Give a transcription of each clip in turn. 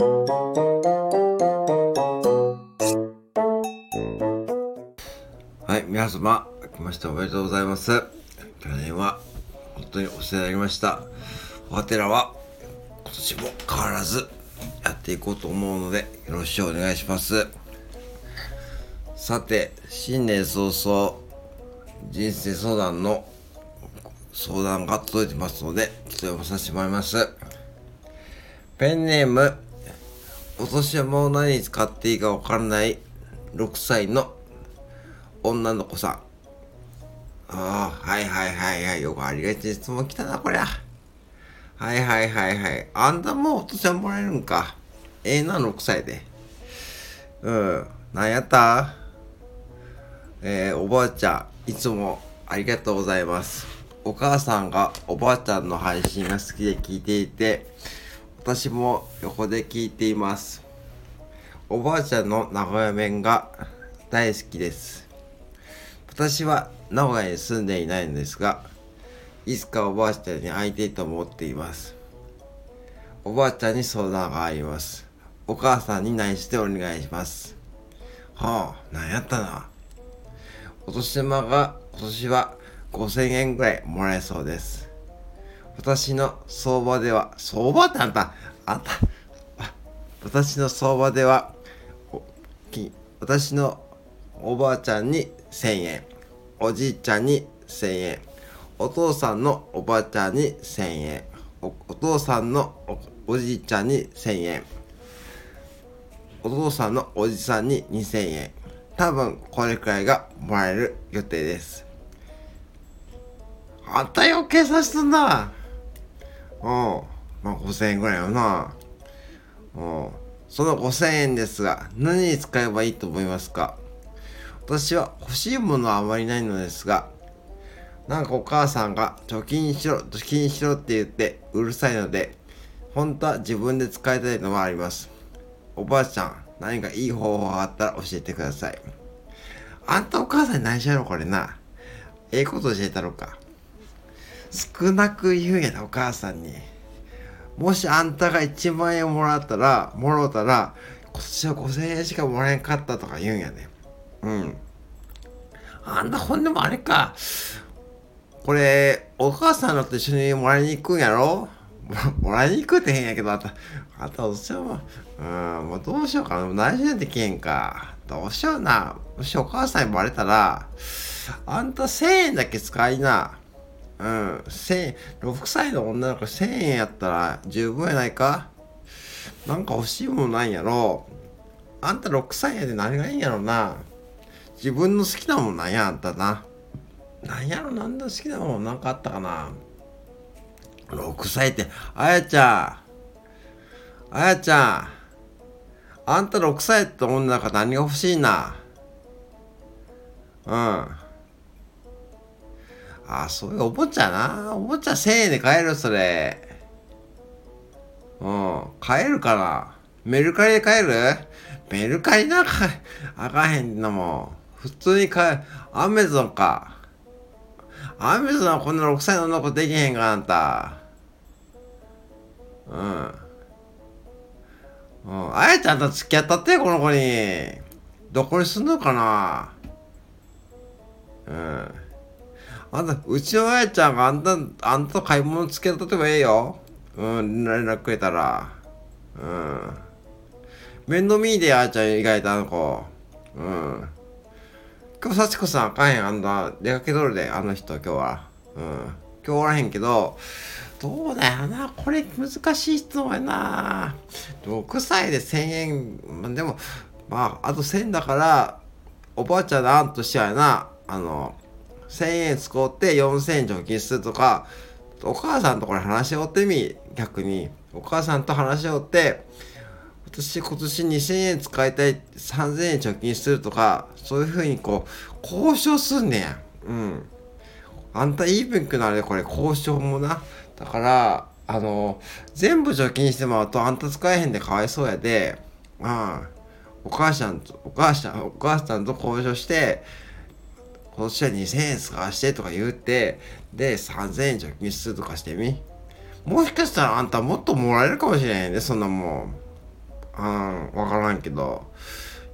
はい、皆様、明けましておめでとうございます。去年は本当にお世話になりました。我てらは今年も変わらずやっていこうと思うので、よろしくお願いします。さて、新年早々、人生相談の相談が届いてますので、ちょっと読まさせてもらいます。ペンネーム、お年玉を何に使っていいかわからない6歳の女の子さん。ああ、はいはいはいはい。よくありがちな質問来たな、こりゃ。はいはいはいはい。あんたもうお年玉もらえるんか。ええな、6歳で。うん。なんやった？えー、おばあちゃん、いつもありがとうございます。お母さんがおばあちゃんの配信が好きで聞いていて、私も横で聞いています。おばあちゃんの名古屋弁が大好きです。私は名古屋に住んでいないのですが、いつかおばあちゃんに会いたいと思っています。おばあちゃんに相談があります。お母さんに内緒でお願いします。はあ、なんやったな。お年玉が今年は5000円ぐらいもらえそうです。私の相場では、相場ってあんた、あんた、私の相場では、私のおばあちゃんに1000円、おじいちゃんに1000円、お父さんのおばあちゃんに1000円、お父さんのおおじいちゃんに1000円、お父さんのおじさんに2000円。多分これくらいがもらえる予定です。あんたよ計算しとんな。うん。まあ5000円ぐらいよな。うん。その5000円ですが、何に使えばいいと思いますか？私は欲しいものはあまりないのですが、なんかお母さんが貯金しろ、貯金しろって言ってうるさいので、本当は自分で使いたいのもあります。おばあちゃん、何かいい方法があったら教えてください。あんたお母さんに内緒やろ、これな。ええこと教えたろか。少なく言うんやな、お母さんに。もしあんたが1万円もらったら、もろうたら、今年は5000円しかもらえんかったとか言うんやね。うん。あんたほんでもあれか。これ、お母さんのと一緒にもらいに行くんやろ？もらいに行くって変やけど、あんた、あんたどうしようも、うん、もうどうしようかな。内緒でできへんか。どうしような。もしお母さんにバレたら、あんた1000円だけ使いな。うん、1000、6歳の女の子1000円やったら十分やないかなんか欲しいものないんやろあんた6歳やで何がいいんやろな自分の好きなもんなんやあんたな。なんやろなんだ好きなもんなんかあったかな6歳って、あやちゃん。あやちゃん。あんた6歳って女の中何が欲しいな。うん。あ、そういうおもちゃな。おもちゃ1000円で買えるそれ。うん。買えるかなメルカリで買える？メルカリなんかあかへんのもん。普通に買え、アメゾンか。アメゾンはこんな6歳の女子できへんかあんた。うん。うん。あやちゃんと付き合ったってこの子に。どこに住んのかなうん。あんた、うちのあやちゃんがあんた、あんたと買い物付き合ったってもええよ。うん、連絡くれたら。うん。面倒見いで、あやちゃん意外とあの子。うん。今日幸子さんあかんへん。あんた、出かけとるで、あの人、今日は。うん。今日おらへんけど、どうだよな。これ難しい質問やな。6歳で1000円、まあでも、まあ、あと1000だから、おばあちゃんの案としてはやな、あの、1000円使って4000円貯金するとか、お母さんとこれ話し合ってみ、逆に。お母さんと話し合って、私今年2000円使いたい3000円貯金するとかそういうふうにこう交渉すんねや。うん。あんたいい文句なるでこれ交渉もな。だからあの全部貯金してもらうとあんた使えへんでかわいそうやで。うん。お母さんとお母さんお母さんと交渉して今年は2000円使わしてとか言うてで3000円貯金するとかしてみもしかしたらあんたもっともらえるかもしれへんねそんなもんうん、わからんけど。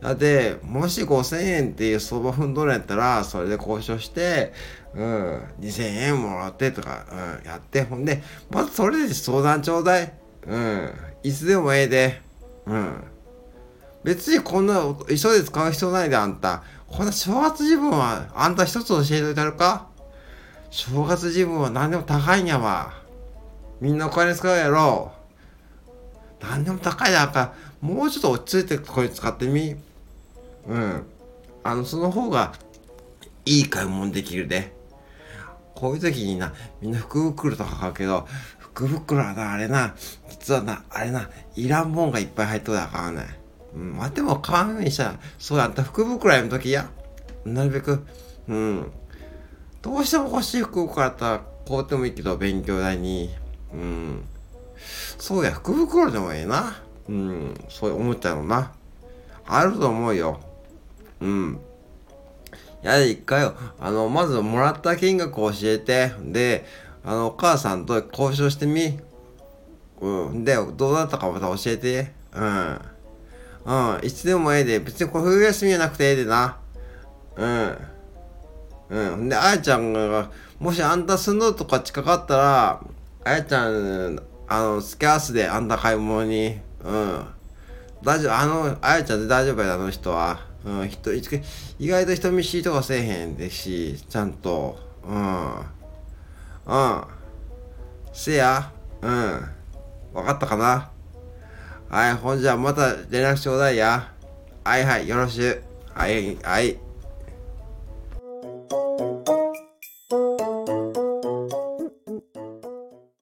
だって、もし5000円っていう相場踏んどるんやったら、それで交渉して、うん、2000円もらってとか、うん、やって、ほんで、まずそれで相談ちょうだい。うん、いつでもええで。うん。別にこんな急いで使う必要ないで、あんた。こんな正月自分は、あんた一つ教えておいたるか？正月自分は何でも高いんやわ。みんなお金使うやろ。何でも高いやんか。もうちょっと落ち着いてこれ使ってみ。うん。あの、その方がいい買い物できるで。こういう時にな、みんな福袋とか買うけど、福袋はな、あれな、実はな、あれな、いらんもんがいっぱい入っとるだからね。うん、まあ、でも買わんようにした、そうやった福袋やめときや。なるべく、うん。どうしても欲しい福袋やったら買うてもいいけど、勉強代に。うん。そうや、福袋でもええな。うん、そう思っちゃうのな。あると思うよ。うん。いや、一回、あの、まずもらった金額を教えて、で、あの、お母さんと交渉してみ。うん。で、どうだったかまた教えて。うん。うん。いつでもええで、別にこれ冬休みじゃなくてええでな。うん。うん。で、あやちゃんが、もしあんた住んどとか近かったら、あやちゃん、あの、スキャースであんた買い物に、うん。大丈夫、あの、あやちゃんで大丈夫やあの人は。うん、人、いつ意外と人見知りとかせえへんでし、ちゃんと、うん。うん。せや、うん。わかったかな？はい、ほんじゃまた連絡ちょうだいや。はいはい、よろしゅう。はい、はい。